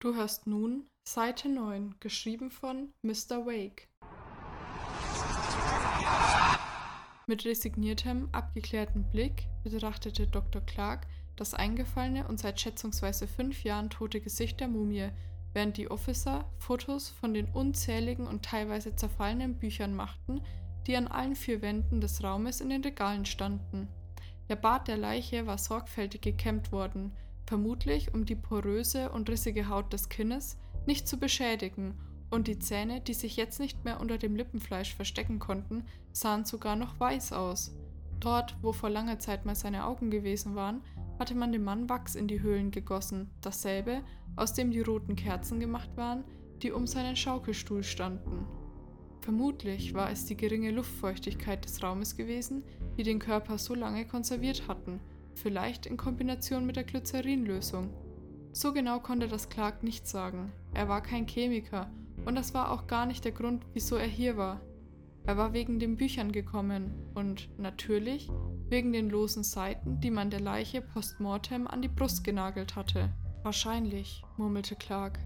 Du hörst nun Seite 9, geschrieben von Mr. Wake. Mit resigniertem, abgeklärtem Blick betrachtete Dr. Clark das eingefallene und seit schätzungsweise fünf Jahren tote Gesicht der Mumie, während die Officer Fotos von den unzähligen und teilweise zerfallenen Büchern machten, die an allen vier Wänden des Raumes in den Regalen standen. Der Bart der Leiche war sorgfältig gekämmt worden, vermutlich um die poröse und rissige Haut des Kinnes nicht zu beschädigen, und die Zähne, die sich jetzt nicht mehr unter dem Lippenfleisch verstecken konnten, sahen sogar noch weiß aus. Dort, wo vor langer Zeit mal seine Augen gewesen waren, hatte man dem Mann Wachs in die Höhlen gegossen, dasselbe, aus dem die roten Kerzen gemacht waren, die um seinen Schaukelstuhl standen. Vermutlich war es die geringe Luftfeuchtigkeit des Raumes gewesen, die den Körper so lange konserviert hatten, vielleicht in Kombination mit der Glycerinlösung. So genau konnte das Clark nicht sagen. Er war kein Chemiker und das war auch gar nicht der Grund, wieso er hier war. Er war wegen den Büchern gekommen und natürlich wegen den losen Seiten, die man der Leiche postmortem an die Brust genagelt hatte. Wahrscheinlich, murmelte Clark.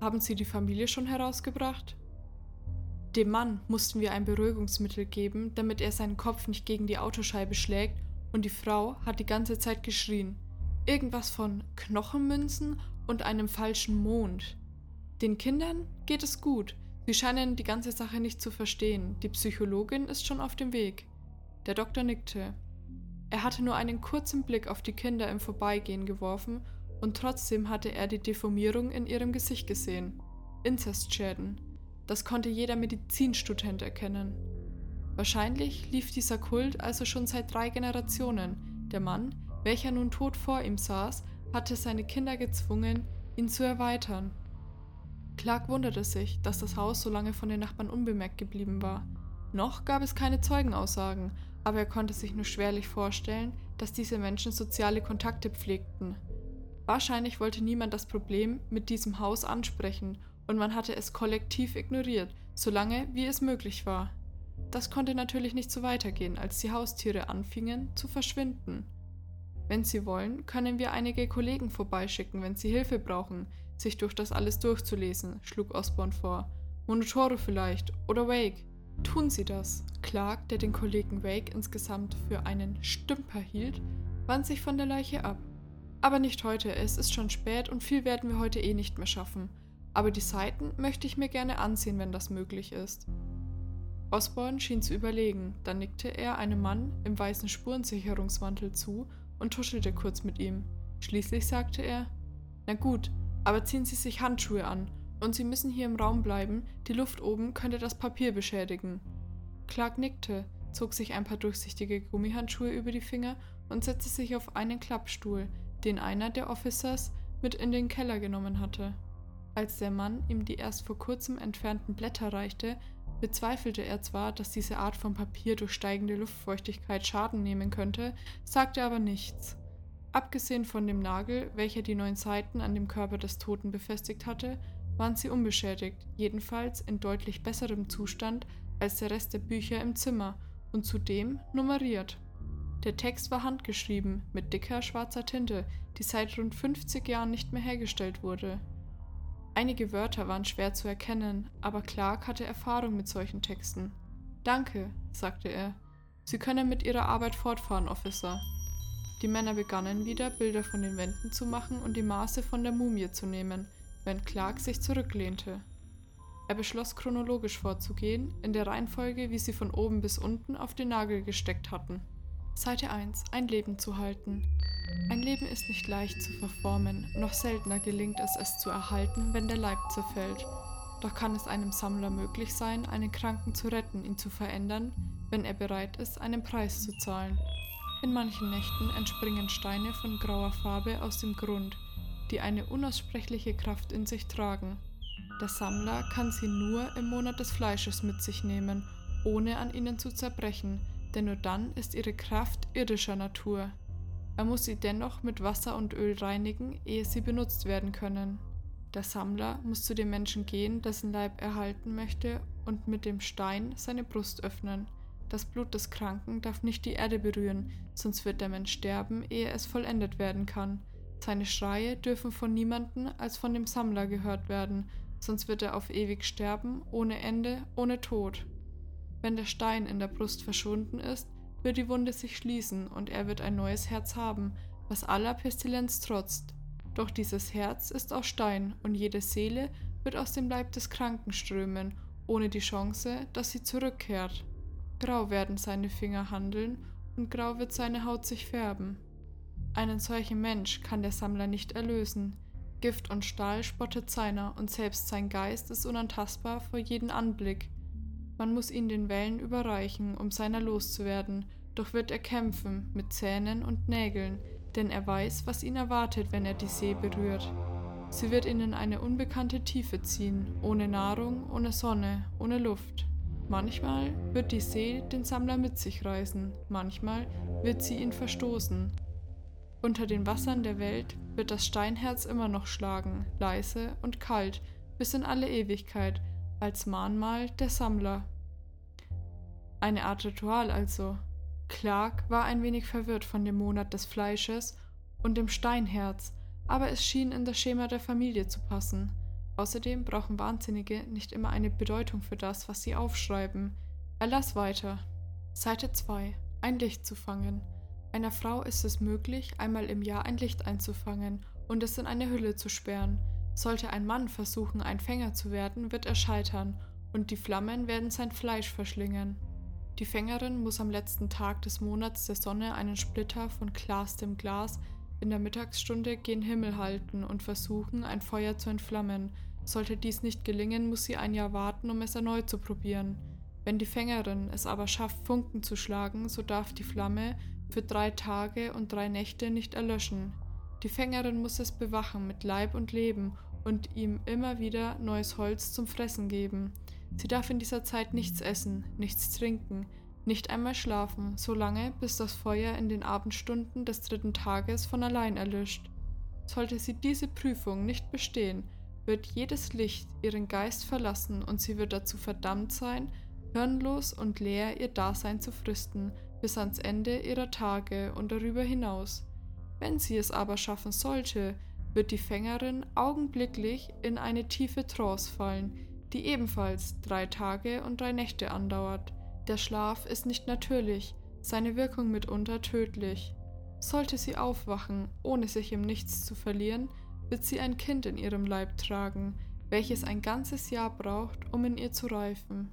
Haben Sie die Familie schon herausgebracht? Dem Mann mussten wir ein Beruhigungsmittel geben, damit er seinen Kopf nicht gegen die Autoscheibe schlägt und die Frau hat die ganze Zeit geschrien. Irgendwas von Knochenmünzen und einem falschen Mond. Den Kindern geht es gut. Sie scheinen die ganze Sache nicht zu verstehen. Die Psychologin ist schon auf dem Weg. Der Doktor nickte. Er hatte nur einen kurzen Blick auf die Kinder im Vorbeigehen geworfen und trotzdem hatte er die Deformierung in ihrem Gesicht gesehen. Inzestschäden. Das konnte jeder Medizinstudent erkennen. Wahrscheinlich lief dieser Kult also schon seit drei Generationen. Der Mann, welcher nun tot vor ihm saß, hatte seine Kinder gezwungen, ihn zu erweitern. Clark wunderte sich, dass das Haus so lange von den Nachbarn unbemerkt geblieben war. Noch gab es keine Zeugenaussagen, aber er konnte sich nur schwerlich vorstellen, dass diese Menschen soziale Kontakte pflegten. Wahrscheinlich wollte niemand das Problem mit diesem Haus ansprechen und man hatte es kollektiv ignoriert, solange wie es möglich war. Das konnte natürlich nicht so weitergehen, als die Haustiere anfingen zu verschwinden. Wenn Sie wollen, können wir einige Kollegen vorbeischicken, wenn Sie Hilfe brauchen, sich durch das alles durchzulesen, schlug Osborne vor. Monotoro vielleicht oder Wake. Tun Sie das. Clark, der den Kollegen Wake insgesamt für einen Stümper hielt, wand sich von der Leiche ab. Aber nicht heute, es ist schon spät und viel werden wir heute eh nicht mehr schaffen. Aber die Seiten möchte ich mir gerne ansehen, wenn das möglich ist. Osborne schien zu überlegen, dann nickte er einem Mann im weißen Spurensicherungsmantel zu und tuschelte kurz mit ihm. Schließlich sagte er: Na gut, aber ziehen Sie sich Handschuhe an und Sie müssen hier im Raum bleiben, die Luft oben könnte das Papier beschädigen. Clark nickte, zog sich ein paar durchsichtige Gummihandschuhe über die Finger und setzte sich auf einen Klappstuhl, den einer der Officers mit in den Keller genommen hatte. Als der Mann ihm die erst vor kurzem entfernten Blätter reichte, Bezweifelte er zwar, dass diese Art von Papier durch steigende Luftfeuchtigkeit Schaden nehmen könnte, sagte aber nichts. Abgesehen von dem Nagel, welcher die neun Seiten an dem Körper des Toten befestigt hatte, waren sie unbeschädigt, jedenfalls in deutlich besserem Zustand als der Rest der Bücher im Zimmer und zudem nummeriert. Der Text war handgeschrieben, mit dicker schwarzer Tinte, die seit rund 50 Jahren nicht mehr hergestellt wurde. Einige Wörter waren schwer zu erkennen, aber Clark hatte Erfahrung mit solchen Texten. Danke, sagte er. Sie können mit Ihrer Arbeit fortfahren, Officer. Die Männer begannen wieder, Bilder von den Wänden zu machen und die Maße von der Mumie zu nehmen, während Clark sich zurücklehnte. Er beschloss chronologisch vorzugehen, in der Reihenfolge, wie sie von oben bis unten auf den Nagel gesteckt hatten. Seite 1. Ein Leben zu halten. Ein Leben ist nicht leicht zu verformen, noch seltener gelingt es, es zu erhalten, wenn der Leib zerfällt. Doch kann es einem Sammler möglich sein, einen Kranken zu retten, ihn zu verändern, wenn er bereit ist, einen Preis zu zahlen. In manchen Nächten entspringen Steine von grauer Farbe aus dem Grund, die eine unaussprechliche Kraft in sich tragen. Der Sammler kann sie nur im Monat des Fleisches mit sich nehmen, ohne an ihnen zu zerbrechen, denn nur dann ist ihre Kraft irdischer Natur. Er muss sie dennoch mit Wasser und Öl reinigen, ehe sie benutzt werden können. Der Sammler muss zu dem Menschen gehen, dessen Leib er halten möchte, und mit dem Stein seine Brust öffnen. Das Blut des Kranken darf nicht die Erde berühren, sonst wird der Mensch sterben, ehe es vollendet werden kann. Seine Schreie dürfen von niemandem als von dem Sammler gehört werden, sonst wird er auf ewig sterben, ohne Ende, ohne Tod. Wenn der Stein in der Brust verschwunden ist, wird die Wunde sich schließen und er wird ein neues Herz haben, was aller Pestilenz trotzt. Doch dieses Herz ist aus Stein und jede Seele wird aus dem Leib des Kranken strömen, ohne die Chance, dass sie zurückkehrt. Grau werden seine Finger handeln und grau wird seine Haut sich färben. Einen solchen Mensch kann der Sammler nicht erlösen. Gift und Stahl spottet seiner und selbst sein Geist ist unantastbar vor jeden Anblick. Man muss ihn den Wellen überreichen, um seiner loszuwerden, doch wird er kämpfen mit Zähnen und Nägeln, denn er weiß, was ihn erwartet, wenn er die See berührt. Sie wird ihn in eine unbekannte Tiefe ziehen, ohne Nahrung, ohne Sonne, ohne Luft. Manchmal wird die See den Sammler mit sich reißen, manchmal wird sie ihn verstoßen. Unter den Wassern der Welt wird das Steinherz immer noch schlagen, leise und kalt, bis in alle Ewigkeit, als Mahnmal der Sammler. Eine Art Ritual also, Clark war ein wenig verwirrt von dem Monat des Fleisches und dem Steinherz, aber es schien in das Schema der Familie zu passen. Außerdem brauchen Wahnsinnige nicht immer eine Bedeutung für das, was sie aufschreiben. Er las weiter. Seite 2. Ein Licht zu fangen. Einer Frau ist es möglich, einmal im Jahr ein Licht einzufangen und es in eine Hülle zu sperren. Sollte ein Mann versuchen, ein Fänger zu werden, wird er scheitern, und die Flammen werden sein Fleisch verschlingen. Die Fängerin muss am letzten Tag des Monats der Sonne einen Splitter von Glas dem Glas in der Mittagsstunde gen Himmel halten und versuchen, ein Feuer zu entflammen. Sollte dies nicht gelingen, muss sie ein Jahr warten, um es erneut zu probieren. Wenn die Fängerin es aber schafft, Funken zu schlagen, so darf die Flamme für drei Tage und drei Nächte nicht erlöschen. Die Fängerin muss es bewachen mit Leib und Leben und ihm immer wieder neues Holz zum Fressen geben. Sie darf in dieser Zeit nichts essen, nichts trinken, nicht einmal schlafen, solange bis das Feuer in den Abendstunden des dritten Tages von allein erlischt. Sollte sie diese Prüfung nicht bestehen, wird jedes Licht ihren Geist verlassen und sie wird dazu verdammt sein, hirnlos und leer ihr Dasein zu fristen, bis ans Ende ihrer Tage und darüber hinaus. Wenn sie es aber schaffen sollte, wird die Fängerin augenblicklich in eine tiefe Trance fallen, die ebenfalls drei Tage und drei Nächte andauert. Der Schlaf ist nicht natürlich, seine Wirkung mitunter tödlich. Sollte sie aufwachen, ohne sich im Nichts zu verlieren, wird sie ein Kind in ihrem Leib tragen, welches ein ganzes Jahr braucht, um in ihr zu reifen.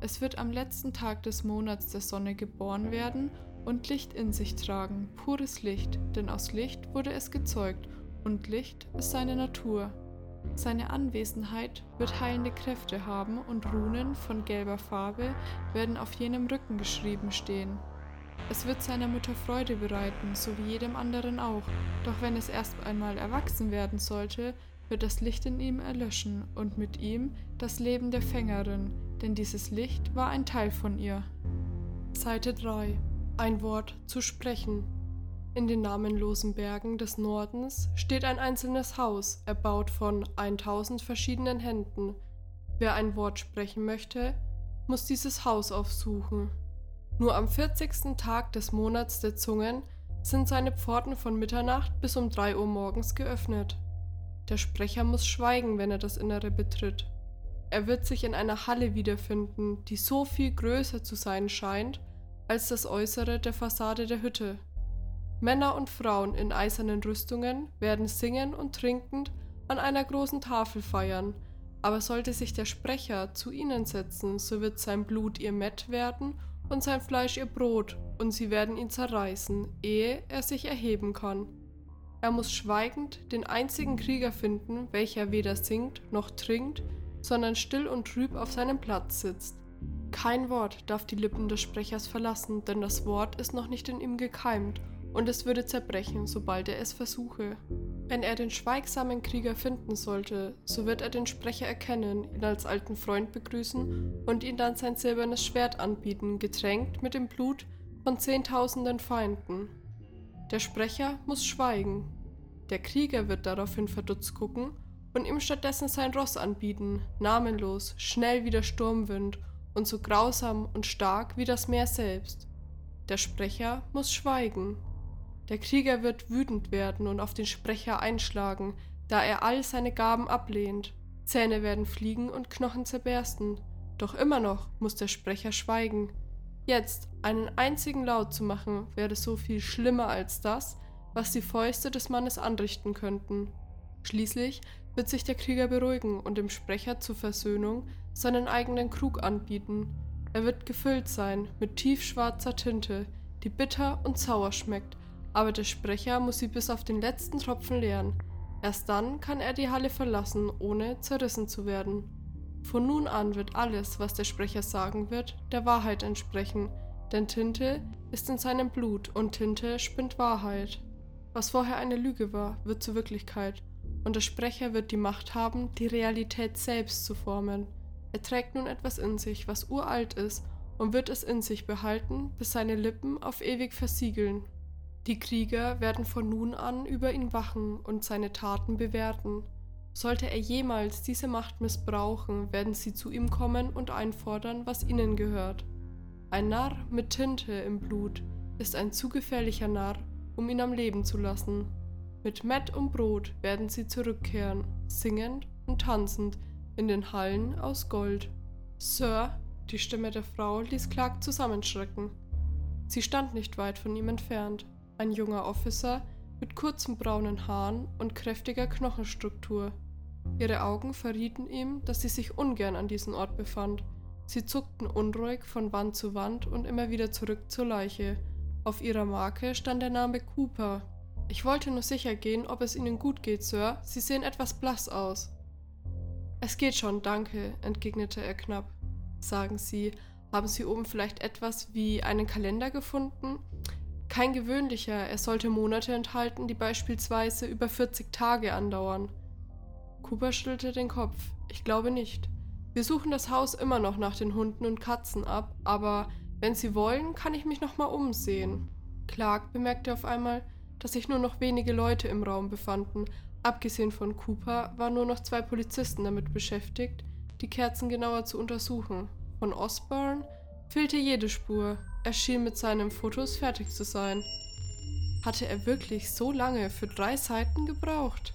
Es wird am letzten Tag des Monats der Sonne geboren werden und Licht in sich tragen, pures Licht, denn aus Licht wurde es gezeugt, und Licht ist seine Natur. Seine Anwesenheit wird heilende Kräfte haben und Runen von gelber Farbe werden auf jenem Rücken geschrieben stehen. Es wird seiner Mutter Freude bereiten, so wie jedem anderen auch, doch wenn es erst einmal erwachsen werden sollte, wird das Licht in ihm erlöschen und mit ihm das Leben der Fängerin, denn dieses Licht war ein Teil von ihr. Seite 3 Ein Wort zu sprechen. In den namenlosen Bergen des Nordens steht ein einzelnes Haus, erbaut von 1000 verschiedenen Händen. Wer ein Wort sprechen möchte, muss dieses Haus aufsuchen. Nur am 40. Tag des Monats der Zungen sind seine Pforten von Mitternacht bis um 3 Uhr morgens geöffnet. Der Sprecher muss schweigen, wenn er das Innere betritt. Er wird sich in einer Halle wiederfinden, die so viel größer zu sein scheint als das Äußere der Fassade der Hütte. Männer und Frauen in eisernen Rüstungen werden singend und trinkend an einer großen Tafel feiern, aber sollte sich der Sprecher zu ihnen setzen, so wird sein Blut ihr Mett werden und sein Fleisch ihr Brot, und sie werden ihn zerreißen, ehe er sich erheben kann. Er muss schweigend den einzigen Krieger finden, welcher weder singt noch trinkt, sondern still und trüb auf seinem Platz sitzt. Kein Wort darf die Lippen des Sprechers verlassen, denn das Wort ist noch nicht in ihm gekeimt und es würde zerbrechen, sobald er es versuche. Wenn er den schweigsamen Krieger finden sollte, so wird er den Sprecher erkennen, ihn als alten Freund begrüßen und ihm dann sein silbernes Schwert anbieten, getränkt mit dem Blut von zehntausenden Feinden. Der Sprecher muss schweigen. Der Krieger wird daraufhin verdutzt gucken und ihm stattdessen sein Ross anbieten, namenlos, schnell wie der Sturmwind und so grausam und stark wie das Meer selbst. Der Sprecher muss schweigen. Der Krieger wird wütend werden und auf den Sprecher einschlagen, da er all seine Gaben ablehnt. Zähne werden fliegen und Knochen zerbersten. Doch immer noch muss der Sprecher schweigen. Jetzt einen einzigen Laut zu machen, wäre so viel schlimmer als das, was die Fäuste des Mannes anrichten könnten. Schließlich wird sich der Krieger beruhigen und dem Sprecher zur Versöhnung seinen eigenen Krug anbieten. Er wird gefüllt sein mit tiefschwarzer Tinte, die bitter und sauer schmeckt, aber der Sprecher muss sie bis auf den letzten Tropfen leeren. Erst dann kann er die Halle verlassen, ohne zerrissen zu werden. Von nun an wird alles, was der Sprecher sagen wird, der Wahrheit entsprechen, denn Tinte ist in seinem Blut und Tinte spinnt Wahrheit. Was vorher eine Lüge war, wird zur Wirklichkeit, und der Sprecher wird die Macht haben, die Realität selbst zu formen. Er trägt nun etwas in sich, was uralt ist, und wird es in sich behalten, bis seine Lippen auf ewig versiegeln. Die Krieger werden von nun an über ihn wachen und seine Taten bewerten. Sollte er jemals diese Macht missbrauchen, werden sie zu ihm kommen und einfordern, was ihnen gehört. Ein Narr mit Tinte im Blut ist ein zu gefährlicher Narr, um ihn am Leben zu lassen. Mit Mett und Brot werden sie zurückkehren, singend und tanzend in den Hallen aus Gold. Sir, die Stimme der Frau ließ Clark zusammenschrecken. Sie stand nicht weit von ihm entfernt, ein junger Officer mit kurzen braunen Haaren und kräftiger Knochenstruktur. Ihre Augen verrieten ihm, dass sie sich ungern an diesem Ort befand. Sie zuckten unruhig von Wand zu Wand und immer wieder zurück zur Leiche. Auf ihrer Marke stand der Name Cooper, ich wollte nur sicher gehen, ob es Ihnen gut geht, Sir. Sie sehen etwas blass aus. Es geht schon, danke, entgegnete er knapp. Sagen Sie, haben Sie oben vielleicht etwas wie einen Kalender gefunden? Kein gewöhnlicher, er sollte Monate enthalten, die beispielsweise über 40 Tage andauern. Cooper schüttelte den Kopf. Ich glaube nicht. Wir suchen das Haus immer noch nach den Hunden und Katzen ab, aber wenn Sie wollen, kann ich mich noch mal umsehen. Clark bemerkte auf einmal, dass sich nur noch wenige Leute im Raum befanden. Abgesehen von Cooper waren nur noch zwei Polizisten damit beschäftigt, die Kerzen genauer zu untersuchen. Von Osborne fehlte jede Spur. Er schien mit seinen Fotos fertig zu sein. Hatte er wirklich so lange für drei Seiten gebraucht?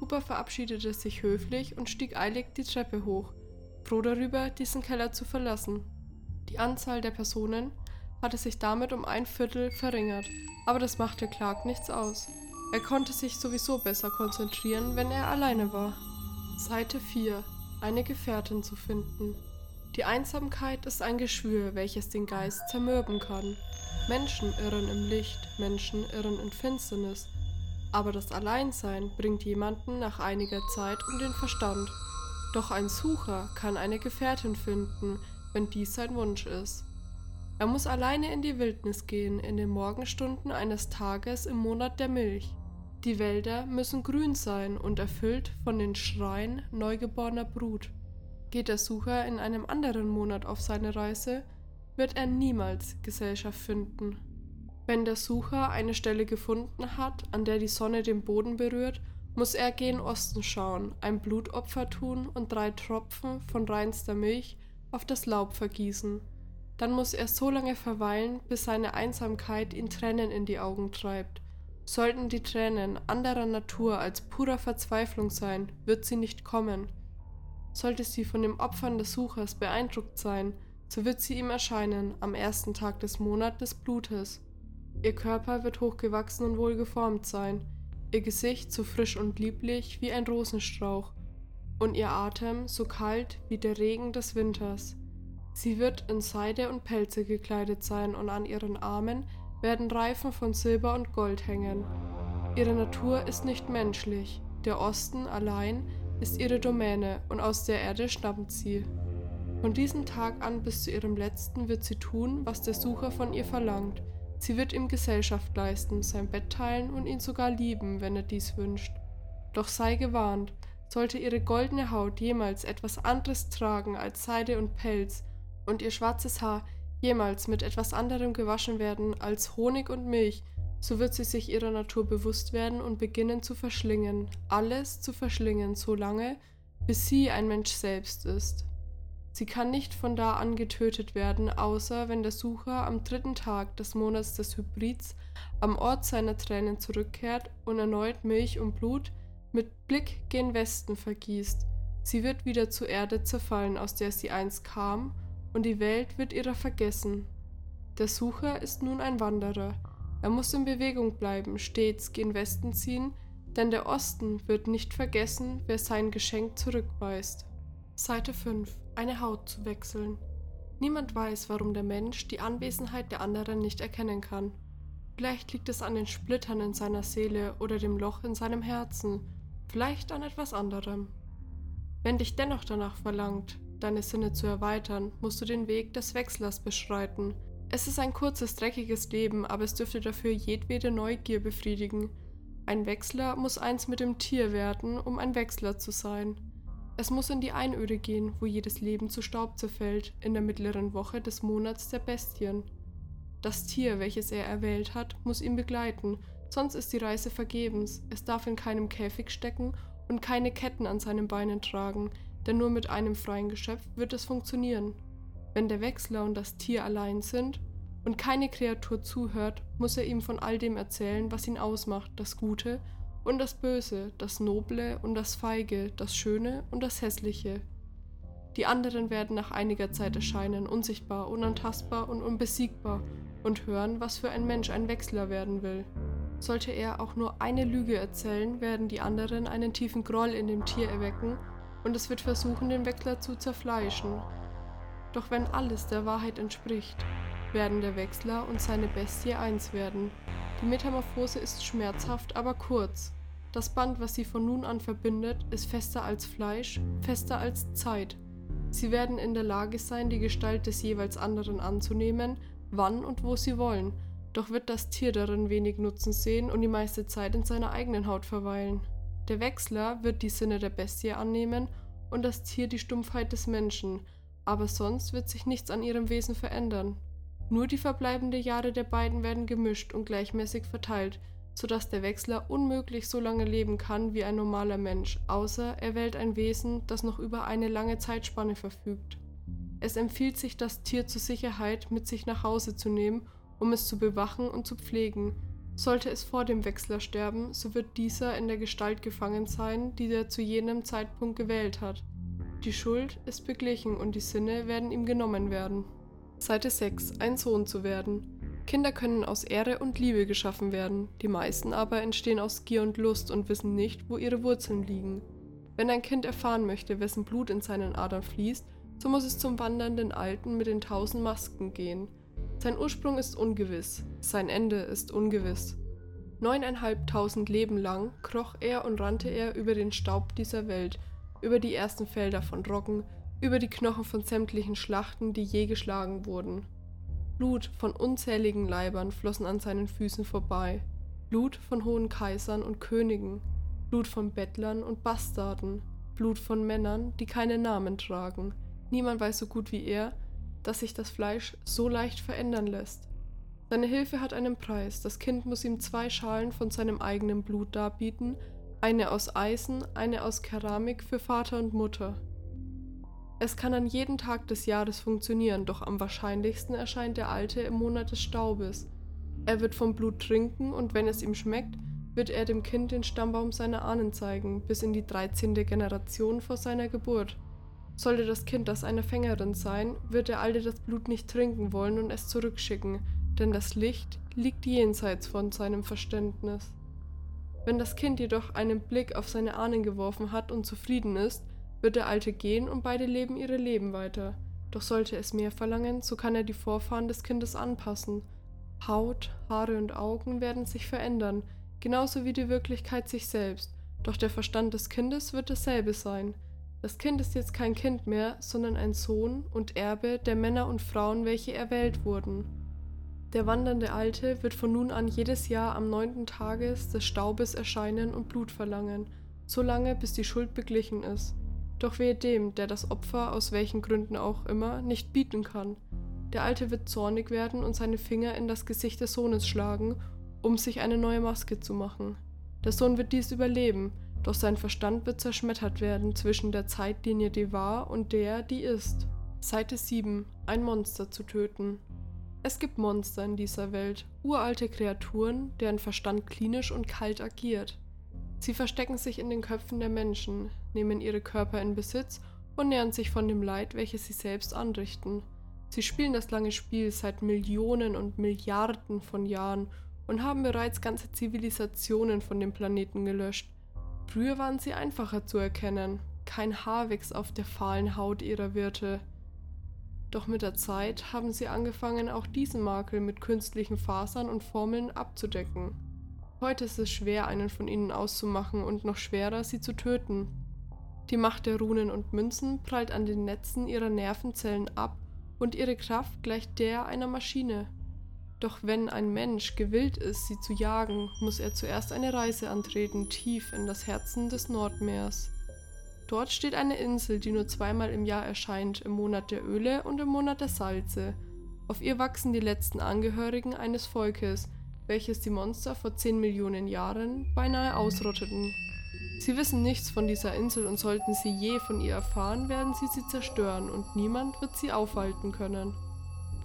Cooper verabschiedete sich höflich und stieg eilig die Treppe hoch, froh darüber, diesen Keller zu verlassen. Die Anzahl der Personen hatte sich damit um ein Viertel verringert, aber das machte Clark nichts aus. Er konnte sich sowieso besser konzentrieren, wenn er alleine war. Seite 4. Eine Gefährtin zu finden. Die Einsamkeit ist ein Geschwür, welches den Geist zermürben kann. Menschen irren im Licht, Menschen irren in Finsternis. Aber das Alleinsein bringt jemanden nach einiger Zeit um den Verstand. Doch ein Sucher kann eine Gefährtin finden, wenn dies sein Wunsch ist. Er muss alleine in die Wildnis gehen in den Morgenstunden eines Tages im Monat der Milch. Die Wälder müssen grün sein und erfüllt von den Schreien neugeborener Brut. Geht der Sucher in einem anderen Monat auf seine Reise, wird er niemals Gesellschaft finden. Wenn der Sucher eine Stelle gefunden hat, an der die Sonne den Boden berührt, muss er gen Osten schauen, ein Blutopfer tun und drei Tropfen von reinster Milch auf das Laub vergießen. Dann muss er so lange verweilen, bis seine Einsamkeit ihn Tränen in die Augen treibt. Sollten die Tränen anderer Natur als purer Verzweiflung sein, wird sie nicht kommen. Sollte sie von dem Opfern des Suchers beeindruckt sein, so wird sie ihm erscheinen am ersten Tag des Monats des Blutes. Ihr Körper wird hochgewachsen und wohlgeformt sein, ihr Gesicht so frisch und lieblich wie ein Rosenstrauch, und ihr Atem so kalt wie der Regen des Winters. Sie wird in Seide und Pelze gekleidet sein und an ihren Armen werden Reifen von Silber und Gold hängen. Ihre Natur ist nicht menschlich, der Osten allein ist ihre Domäne und aus der Erde stammt sie. Von diesem Tag an bis zu ihrem letzten wird sie tun, was der Sucher von ihr verlangt. Sie wird ihm Gesellschaft leisten, sein Bett teilen und ihn sogar lieben, wenn er dies wünscht. Doch sei gewarnt, sollte ihre goldene Haut jemals etwas anderes tragen als Seide und Pelz, und ihr schwarzes Haar jemals mit etwas anderem gewaschen werden als Honig und Milch, so wird sie sich ihrer Natur bewusst werden und beginnen zu verschlingen, alles zu verschlingen, so lange, bis sie ein Mensch selbst ist. Sie kann nicht von da an getötet werden, außer wenn der Sucher am dritten Tag des Monats des Hybrids am Ort seiner Tränen zurückkehrt und erneut Milch und Blut mit Blick gen Westen vergießt. Sie wird wieder zur Erde zerfallen, aus der sie einst kam, und die Welt wird ihrer vergessen. Der Sucher ist nun ein Wanderer. Er muss in Bewegung bleiben, stets gen Westen ziehen, denn der Osten wird nicht vergessen, wer sein Geschenk zurückweist. Seite 5. Eine Haut zu wechseln. Niemand weiß, warum der Mensch die Anwesenheit der anderen nicht erkennen kann. Vielleicht liegt es an den Splittern in seiner Seele oder dem Loch in seinem Herzen, vielleicht an etwas anderem. Wenn dich dennoch danach verlangt, deine Sinne zu erweitern, musst du den Weg des Wechslers beschreiten. Es ist ein kurzes, dreckiges Leben, aber es dürfte dafür jedwede Neugier befriedigen. Ein Wechsler muss eins mit dem Tier werden, um ein Wechsler zu sein. Es muss in die Einöde gehen, wo jedes Leben zu Staub zerfällt, in der mittleren Woche des Monats der Bestien. Das Tier, welches er erwählt hat, muss ihn begleiten, sonst ist die Reise vergebens. Es darf in keinem Käfig stecken und keine Ketten an seinen Beinen tragen, denn nur mit einem freien Geschöpf wird es funktionieren. Wenn der Wechsler und das Tier allein sind und keine Kreatur zuhört, muss er ihm von all dem erzählen, was ihn ausmacht, das Gute und das Böse, das Noble und das Feige, das Schöne und das Hässliche. Die anderen werden nach einiger Zeit erscheinen, unsichtbar, unantastbar und unbesiegbar, und hören, was für ein Mensch ein Wechsler werden will. Sollte er auch nur eine Lüge erzählen, werden die anderen einen tiefen Groll in dem Tier erwecken und es wird versuchen, den Wechsler zu zerfleischen. Doch wenn alles der Wahrheit entspricht, werden der Wechsler und seine Bestie eins werden. Die Metamorphose ist schmerzhaft, aber kurz. Das Band, was sie von nun an verbindet, ist fester als Fleisch, fester als Zeit. Sie werden in der Lage sein, die Gestalt des jeweils anderen anzunehmen wann und wo sie wollen, doch wird das Tier darin wenig Nutzen sehen und die meiste Zeit in seiner eigenen Haut verweilen. Der Wechsler wird die Sinne der Bestie annehmen und das Tier die Stumpfheit des Menschen, aber sonst wird sich nichts an ihrem Wesen verändern. Nur die verbleibenden Jahre der beiden werden gemischt und gleichmäßig verteilt, sodass der Wechsler unmöglich so lange leben kann wie ein normaler Mensch, außer er wählt ein Wesen, das noch über eine lange Zeitspanne verfügt. Es empfiehlt sich, das Tier zur Sicherheit mit sich nach Hause zu nehmen, um es zu bewachen und zu pflegen. Sollte es vor dem Wechsler sterben, so wird dieser in der Gestalt gefangen sein, die er zu jenem Zeitpunkt gewählt hat. Die Schuld ist beglichen und die Sinne werden ihm genommen werden. Seite 6. Ein Sohn zu werden. Kinder können aus Ehre und Liebe geschaffen werden, die meisten aber entstehen aus Gier und Lust und wissen nicht, wo ihre Wurzeln liegen. Wenn ein Kind erfahren möchte, wessen Blut in seinen Adern fließt, so muss es zum wandernden Alten mit den tausend Masken gehen. Sein Ursprung ist ungewiss, sein Ende ist ungewiss. Neuneinhalbtausend Leben lang kroch er und rannte er über den Staub dieser Welt, über die ersten Felder von Roggen, über die Knochen von sämtlichen Schlachten, die je geschlagen wurden. Blut von unzähligen Leibern flossen an seinen Füßen vorbei, Blut von hohen Kaisern und Königen, Blut von Bettlern und Bastarden, Blut von Männern, die keine Namen tragen, Niemand weiß so gut wie er, dass sich das Fleisch so leicht verändern lässt. Seine Hilfe hat einen Preis. Das Kind muss ihm zwei Schalen von seinem eigenen Blut darbieten, eine aus Eisen, eine aus Keramik für Vater und Mutter. Es kann an jedem Tag des Jahres funktionieren, doch am wahrscheinlichsten erscheint der Alte im Monat des Staubes. Er wird vom Blut trinken und wenn es ihm schmeckt, wird er dem Kind den Stammbaum seiner Ahnen zeigen, bis in die 13. Generation vor seiner Geburt. Sollte das Kind das eine Fängerin sein, wird der Alte das Blut nicht trinken wollen und es zurückschicken, denn das Licht liegt jenseits von seinem Verständnis. Wenn das Kind jedoch einen Blick auf seine Ahnen geworfen hat und zufrieden ist, wird der Alte gehen und beide leben ihre Leben weiter. Doch sollte es mehr verlangen, so kann er die Vorfahren des Kindes anpassen. Haut, Haare und Augen werden sich verändern, genauso wie die Wirklichkeit sich selbst, doch der Verstand des Kindes wird dasselbe sein – das Kind ist jetzt kein Kind mehr, sondern ein Sohn und Erbe der Männer und Frauen, welche erwählt wurden. Der wandernde Alte wird von nun an jedes Jahr am neunten Tages des Staubes erscheinen und Blut verlangen, so lange bis die Schuld beglichen ist. Doch wehe dem, der das Opfer aus welchen Gründen auch immer nicht bieten kann. Der Alte wird zornig werden und seine Finger in das Gesicht des Sohnes schlagen, um sich eine neue Maske zu machen. Der Sohn wird dies überleben, doch sein Verstand wird zerschmettert werden zwischen der Zeitlinie, die war, und der, die ist. Seite 7. Ein Monster zu töten. Es gibt Monster in dieser Welt, uralte Kreaturen, deren Verstand klinisch und kalt agiert. Sie verstecken sich in den Köpfen der Menschen, nehmen ihre Körper in Besitz und nähern sich von dem Leid, welches sie selbst anrichten. Sie spielen das lange Spiel seit Millionen und Milliarden von Jahren und haben bereits ganze Zivilisationen von dem Planeten gelöscht. Früher waren sie einfacher zu erkennen, kein Haar wächst auf der fahlen Haut ihrer Wirte. Doch mit der Zeit haben sie angefangen, auch diesen Makel mit künstlichen Fasern und Formeln abzudecken. Heute ist es schwer, einen von ihnen auszumachen und noch schwerer, sie zu töten. Die Macht der Runen und Münzen prallt an den Netzen ihrer Nervenzellen ab und ihre Kraft gleicht der einer Maschine. Doch wenn ein Mensch gewillt ist, sie zu jagen, muss er zuerst eine Reise antreten, tief in das Herzen des Nordmeers. Dort steht eine Insel, die nur zweimal im Jahr erscheint, im Monat der Öle und im Monat der Salze. Auf ihr wachsen die letzten Angehörigen eines Volkes, welches die Monster vor 10 Millionen Jahren beinahe ausrotteten. Sie wissen nichts von dieser Insel und sollten sie je von ihr erfahren, werden sie sie zerstören und niemand wird sie aufhalten können.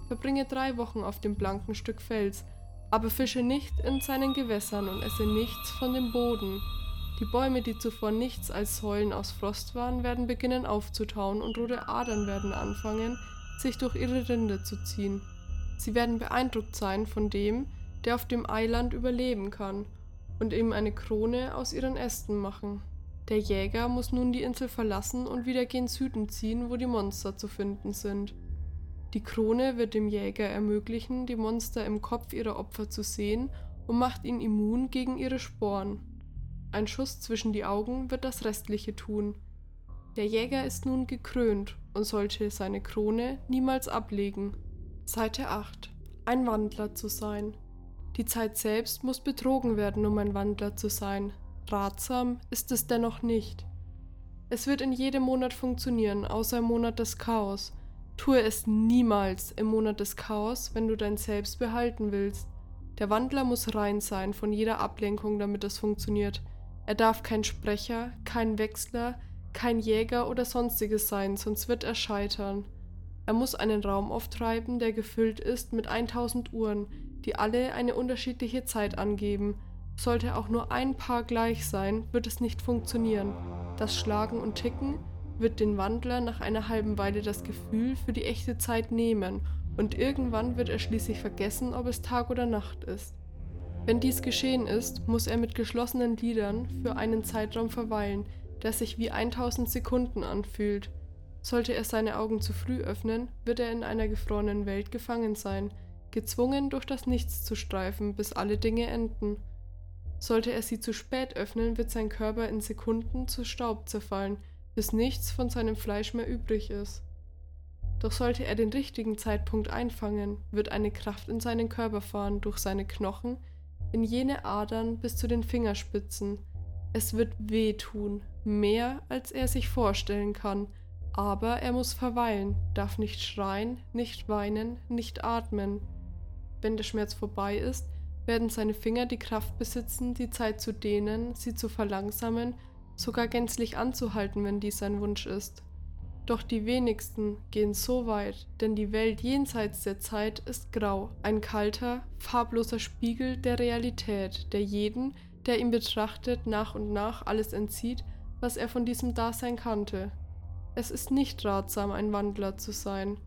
Verbringe drei Wochen auf dem blanken Stück Fels, aber fische nicht in seinen Gewässern und esse nichts von dem Boden, die Bäume, die zuvor nichts als Säulen aus Frost waren, werden beginnen aufzutauen und rote Adern werden anfangen, sich durch ihre Rinde zu ziehen. Sie werden beeindruckt sein von dem, der auf dem Eiland überleben kann, und ihm eine Krone aus ihren Ästen machen. Der Jäger muss nun die Insel verlassen und wieder gen Süden ziehen, wo die Monster zu finden sind. Die Krone wird dem Jäger ermöglichen, die Monster im Kopf ihrer Opfer zu sehen und macht ihn immun gegen ihre Sporen. Ein Schuss zwischen die Augen wird das Restliche tun. Der Jäger ist nun gekrönt und sollte seine Krone niemals ablegen. Seite 8. Ein Wandler zu sein. Die Zeit selbst muss betrogen werden, um ein Wandler zu sein. Ratsam ist es dennoch nicht. Es wird in jedem Monat funktionieren, außer im Monat des Chaos. Tue es niemals im Monat des Chaos, wenn du dein Selbst behalten willst. Der Wandler muss rein sein von jeder Ablenkung, damit es funktioniert. Er darf kein Sprecher, kein Wechsler, kein Jäger oder sonstiges sein, sonst wird er scheitern. Er muss einen Raum auftreiben, der gefüllt ist mit 1000 Uhren, die alle eine unterschiedliche Zeit angeben. Sollte auch nur ein Paar gleich sein, wird es nicht funktionieren. Das Schlagen und Ticken wird den Wandler nach einer halben Weile das Gefühl für die echte Zeit nehmen und irgendwann wird er schließlich vergessen, ob es Tag oder Nacht ist. Wenn dies geschehen ist, muss er mit geschlossenen Lidern für einen Zeitraum verweilen, der sich wie 1000 Sekunden anfühlt. Sollte er seine Augen zu früh öffnen, wird er in einer gefrorenen Welt gefangen sein, gezwungen durch das Nichts zu streifen, bis alle Dinge enden. Sollte er sie zu spät öffnen, wird sein Körper in Sekunden zu Staub zerfallen, bis nichts von seinem Fleisch mehr übrig ist. Doch sollte er den richtigen Zeitpunkt einfangen, wird eine Kraft in seinen Körper fahren, durch seine Knochen, in jene Adern bis zu den Fingerspitzen. Es wird weh tun, mehr als er sich vorstellen kann, aber er muss verweilen, darf nicht schreien, nicht weinen, nicht atmen. Wenn der Schmerz vorbei ist, werden seine Finger die Kraft besitzen, die Zeit zu dehnen, sie zu verlangsamen, sogar gänzlich anzuhalten, wenn dies sein Wunsch ist. Doch die wenigsten gehen so weit, denn die Welt jenseits der Zeit ist grau, ein kalter, farbloser Spiegel der Realität, der jeden, der ihn betrachtet, nach und nach alles entzieht, was er von diesem Dasein kannte. Es ist nicht ratsam, ein Wandler zu sein.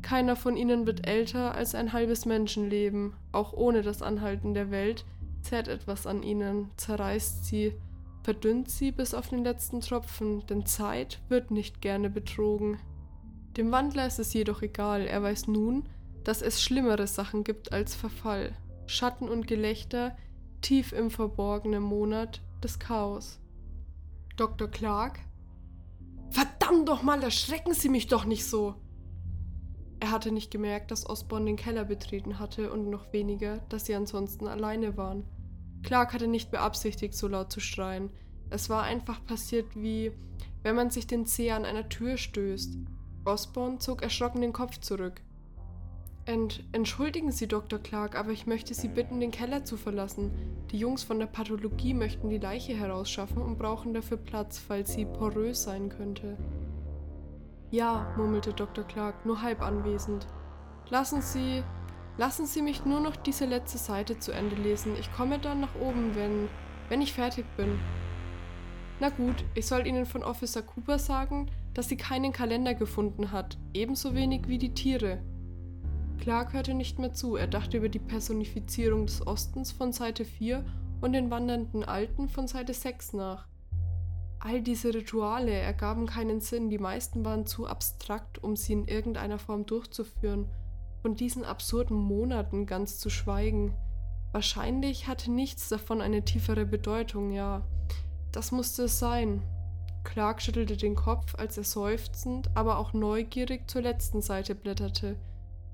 Keiner von ihnen wird älter als ein halbes Menschenleben, auch ohne das Anhalten der Welt zerrt etwas an ihnen, zerreißt sie, verdünnt sie bis auf den letzten Tropfen, denn Zeit wird nicht gerne betrogen. Dem Wandler ist es jedoch egal, er weiß nun, dass es schlimmere Sachen gibt als Verfall, Schatten und Gelächter tief im verborgenen Monat des Chaos. Dr. Clark? Verdammt doch mal, erschrecken Sie mich doch nicht so! Er hatte nicht gemerkt, dass Osborne den Keller betreten hatte und noch weniger, dass sie ansonsten alleine waren. Clark hatte nicht beabsichtigt, so laut zu schreien. Es war einfach passiert wie, wenn man sich den Zeh an einer Tür stößt. Osborne zog erschrocken den Kopf zurück. Ent, entschuldigen Sie, Dr. Clark, aber ich möchte Sie bitten, den Keller zu verlassen. Die Jungs von der Pathologie möchten die Leiche herausschaffen und brauchen dafür Platz, falls sie porös sein könnte. Ja, murmelte Dr. Clark, nur halb anwesend. Lassen Sie. Lassen Sie mich nur noch diese letzte Seite zu Ende lesen. Ich komme dann nach oben, wenn, wenn ich fertig bin. Na gut, ich soll Ihnen von Officer Cooper sagen, dass sie keinen Kalender gefunden hat, ebenso wenig wie die Tiere. Clark hörte nicht mehr zu, er dachte über die Personifizierung des Ostens von Seite 4 und den wandernden Alten von Seite 6 nach. All diese Rituale ergaben keinen Sinn, die meisten waren zu abstrakt, um sie in irgendeiner Form durchzuführen, von diesen absurden Monaten ganz zu schweigen. Wahrscheinlich hatte nichts davon eine tiefere Bedeutung, ja. Das musste es sein. Clark schüttelte den Kopf, als er seufzend, aber auch neugierig zur letzten Seite blätterte.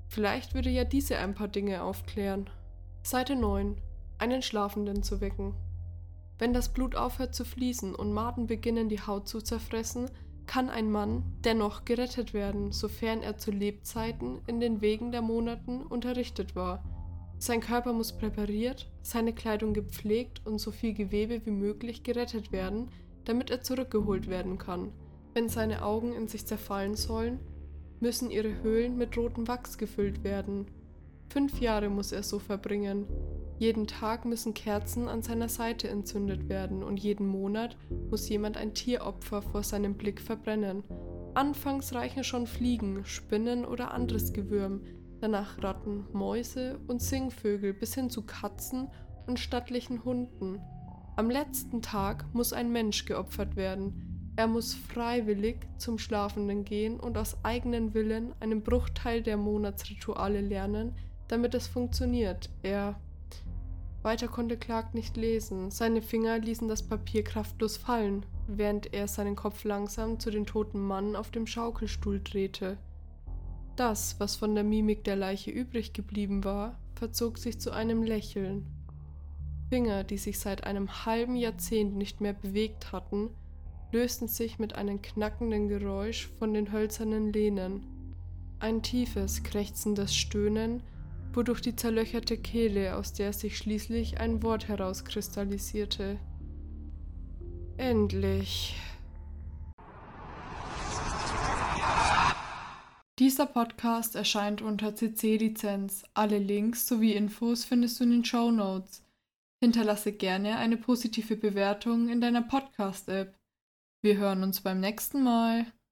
Vielleicht würde ja diese ein paar Dinge aufklären. Seite 9. Einen Schlafenden zu wecken. Wenn das Blut aufhört zu fließen und Maden beginnen, die Haut zu zerfressen, kann ein Mann dennoch gerettet werden, sofern er zu Lebzeiten in den Wegen der Monaten unterrichtet war. Sein Körper muss präpariert, seine Kleidung gepflegt und so viel Gewebe wie möglich gerettet werden, damit er zurückgeholt werden kann. Wenn seine Augen in sich zerfallen sollen, müssen ihre Höhlen mit rotem Wachs gefüllt werden. Fünf Jahre muss er so verbringen, jeden Tag müssen Kerzen an seiner Seite entzündet werden und jeden Monat muss jemand ein Tieropfer vor seinem Blick verbrennen. Anfangs reichen schon Fliegen, Spinnen oder anderes Gewürm, danach Ratten, Mäuse und Singvögel bis hin zu Katzen und stattlichen Hunden. Am letzten Tag muss ein Mensch geopfert werden. Er muss freiwillig zum Schlafenden gehen und aus eigenen Willen einen Bruchteil der Monatsrituale lernen, damit es funktioniert. Er weiter konnte Clark nicht lesen. Seine Finger ließen das Papier kraftlos fallen, während er seinen Kopf langsam zu dem toten Mann auf dem Schaukelstuhl drehte. Das, was von der Mimik der Leiche übrig geblieben war, verzog sich zu einem Lächeln. Finger, die sich seit einem halben Jahrzehnt nicht mehr bewegt hatten, lösten sich mit einem knackenden Geräusch von den hölzernen Lehnen. Ein tiefes, krächzendes Stöhnen wodurch die zerlöcherte Kehle, aus der sich schließlich ein Wort herauskristallisierte. Endlich. Dieser Podcast erscheint unter CC-Lizenz. Alle Links sowie Infos findest du in den Show Notes. Hinterlasse gerne eine positive Bewertung in deiner Podcast-App. Wir hören uns beim nächsten Mal.